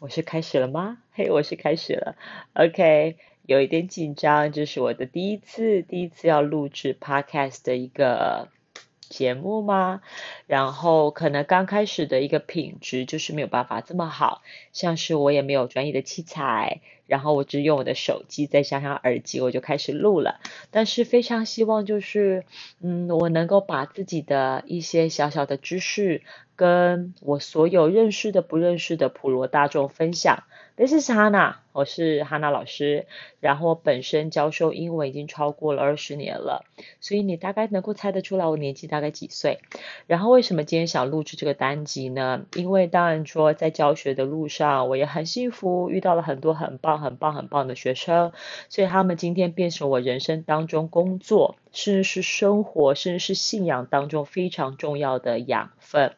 我是开始了吗？嘿，我是开始了。OK，有一点紧张，这是我的第一次，第一次要录制 Podcast 的一个节目吗？然后可能刚开始的一个品质就是没有办法这么好，像是我也没有专业的器材，然后我只用我的手机再加上耳机，我就开始录了。但是非常希望就是，嗯，我能够把自己的一些小小的知识。跟我所有认识的、不认识的普罗大众分享。This is Hannah，我是 Hannah 老师。然后我本身教授英文已经超过了二十年了，所以你大概能够猜得出来我年纪大概几岁。然后为什么今天想录制这个单集呢？因为当然说在教学的路上，我也很幸福，遇到了很多很棒、很棒、很棒的学生，所以他们今天变成我人生当中工作。甚至是生活，甚至是信仰当中非常重要的养分。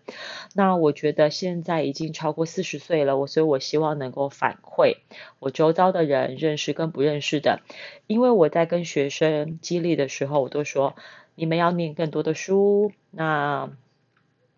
那我觉得现在已经超过四十岁了，我所以我希望能够发反馈我周遭的人，认识跟不认识的。因为我在跟学生激励的时候，我都说你们要念更多的书。那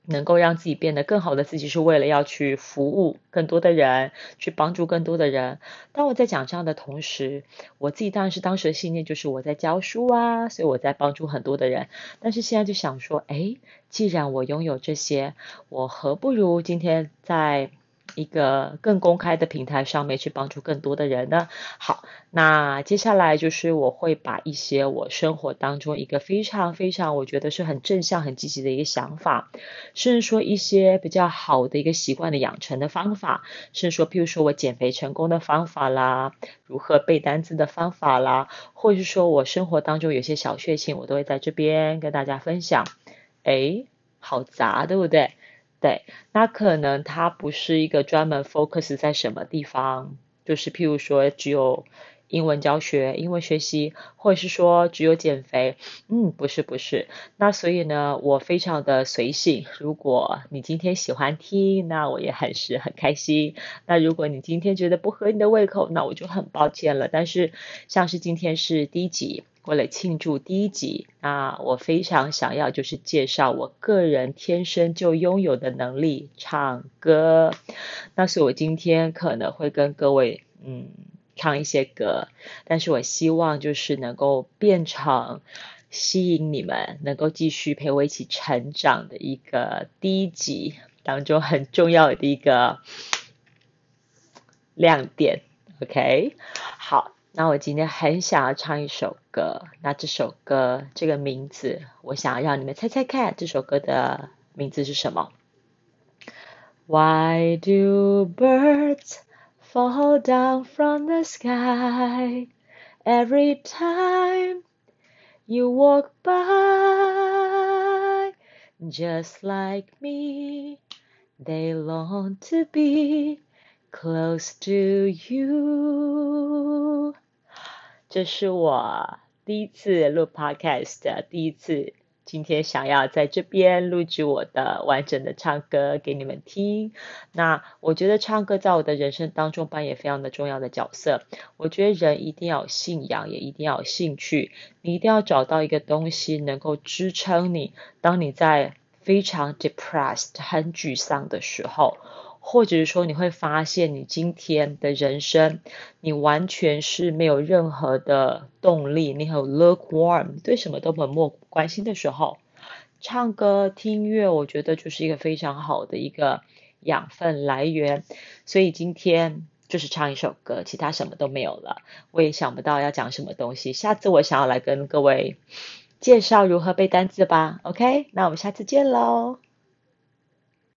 能够让自己变得更好的自己，是为了要去服务更多的人，去帮助更多的人。当我在讲这样的同时，我自己当然是当时的信念就是我在教书啊，所以我在帮助很多的人。但是现在就想说，哎，既然我拥有这些，我何不如今天在。一个更公开的平台上面去帮助更多的人呢？好，那接下来就是我会把一些我生活当中一个非常非常我觉得是很正向、很积极的一个想法，甚至说一些比较好的一个习惯的养成的方法，甚至说，譬如说我减肥成功的方法啦，如何背单词的方法啦，或者是说我生活当中有些小确幸，我都会在这边跟大家分享。诶，好杂，对不对？对，那可能它不是一个专门 focus 在什么地方，就是譬如说只有英文教学、英文学习，或者是说只有减肥，嗯，不是不是。那所以呢，我非常的随性。如果你今天喜欢听，那我也很是很开心。那如果你今天觉得不合你的胃口，那我就很抱歉了。但是像是今天是第一集。为了庆祝第一集，那我非常想要就是介绍我个人天生就拥有的能力——唱歌。那所以我今天可能会跟各位嗯唱一些歌，但是我希望就是能够变成吸引你们能够继续陪我一起成长的一个第一集当中很重要的一个亮点。OK，好。那我今天很想要唱一首歌，那这首歌这个名字，我想要让你们猜猜看，这首歌的名字是什么？Why do birds fall down from the sky every time you walk by? Just like me, they long to be close to you. 这是我第一次录 podcast，第一次今天想要在这边录制我的完整的唱歌给你们听。那我觉得唱歌在我的人生当中扮演非常的重要的角色。我觉得人一定要有信仰，也一定要有兴趣。你一定要找到一个东西能够支撑你，当你在非常 depressed 很沮丧的时候。或者是说，你会发现你今天的人生，你完全是没有任何的动力，你很 lukewarm，对什么都冷漠关心的时候，唱歌听音乐，我觉得就是一个非常好的一个养分来源。所以今天就是唱一首歌，其他什么都没有了。我也想不到要讲什么东西，下次我想要来跟各位介绍如何背单词吧。OK，那我们下次见喽。